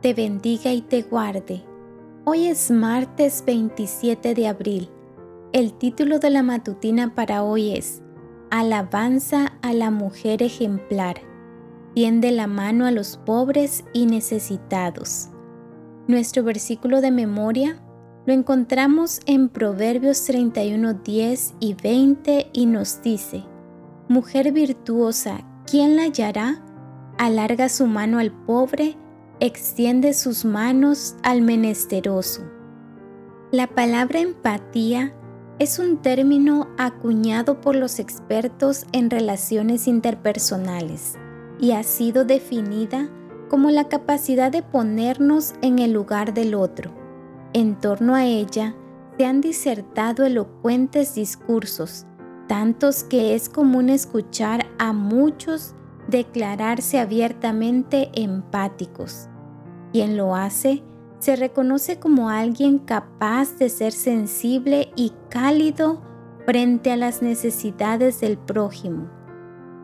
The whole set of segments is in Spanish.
te bendiga y te guarde. Hoy es martes 27 de abril. El título de la matutina para hoy es Alabanza a la mujer ejemplar. Tiende la mano a los pobres y necesitados. Nuestro versículo de memoria lo encontramos en Proverbios 31, 10 y 20 y nos dice, Mujer virtuosa, ¿quién la hallará? Alarga su mano al pobre extiende sus manos al menesteroso. La palabra empatía es un término acuñado por los expertos en relaciones interpersonales y ha sido definida como la capacidad de ponernos en el lugar del otro. En torno a ella se han disertado elocuentes discursos, tantos que es común escuchar a muchos declararse abiertamente empáticos. Quien lo hace se reconoce como alguien capaz de ser sensible y cálido frente a las necesidades del prójimo.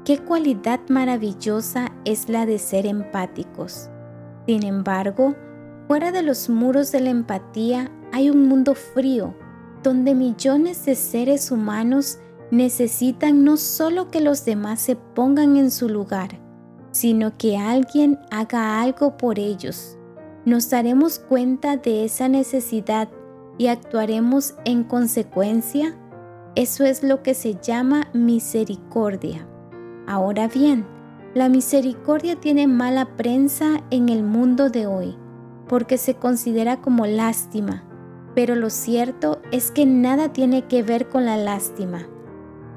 Qué cualidad maravillosa es la de ser empáticos. Sin embargo, fuera de los muros de la empatía hay un mundo frío, donde millones de seres humanos necesitan no solo que los demás se pongan en su lugar, sino que alguien haga algo por ellos. Nos daremos cuenta de esa necesidad y actuaremos en consecuencia. Eso es lo que se llama misericordia. Ahora bien, la misericordia tiene mala prensa en el mundo de hoy, porque se considera como lástima, pero lo cierto es que nada tiene que ver con la lástima.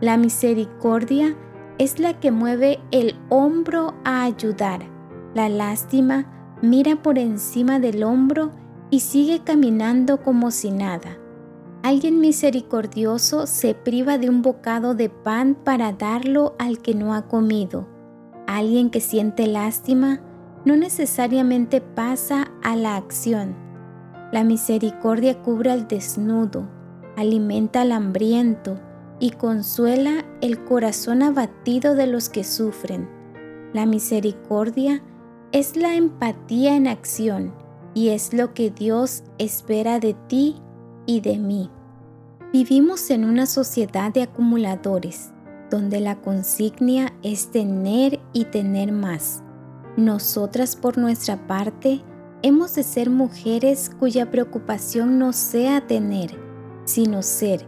La misericordia es la que mueve el hombro a ayudar. La lástima mira por encima del hombro y sigue caminando como si nada. Alguien misericordioso se priva de un bocado de pan para darlo al que no ha comido. Alguien que siente lástima no necesariamente pasa a la acción. La misericordia cubre al desnudo, alimenta al hambriento, y consuela el corazón abatido de los que sufren. La misericordia es la empatía en acción y es lo que Dios espera de ti y de mí. Vivimos en una sociedad de acumuladores, donde la consignia es tener y tener más. Nosotras por nuestra parte hemos de ser mujeres cuya preocupación no sea tener, sino ser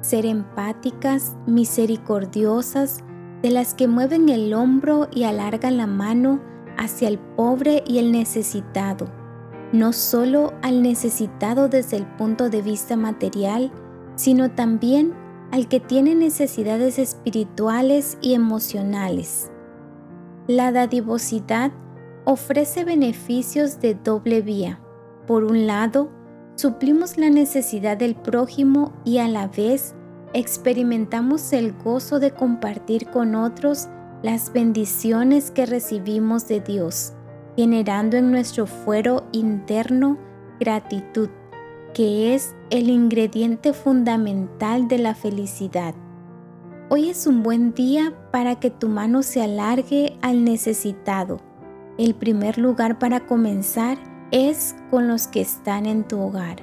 ser empáticas, misericordiosas, de las que mueven el hombro y alargan la mano hacia el pobre y el necesitado, no solo al necesitado desde el punto de vista material, sino también al que tiene necesidades espirituales y emocionales. La dadivosidad ofrece beneficios de doble vía. Por un lado, suplimos la necesidad del prójimo y a la vez experimentamos el gozo de compartir con otros las bendiciones que recibimos de Dios, generando en nuestro fuero interno gratitud, que es el ingrediente fundamental de la felicidad. Hoy es un buen día para que tu mano se alargue al necesitado. El primer lugar para comenzar es con los que están en tu hogar.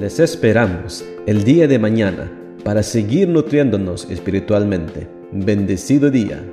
Les esperamos el día de mañana para seguir nutriéndonos espiritualmente. Bendecido día.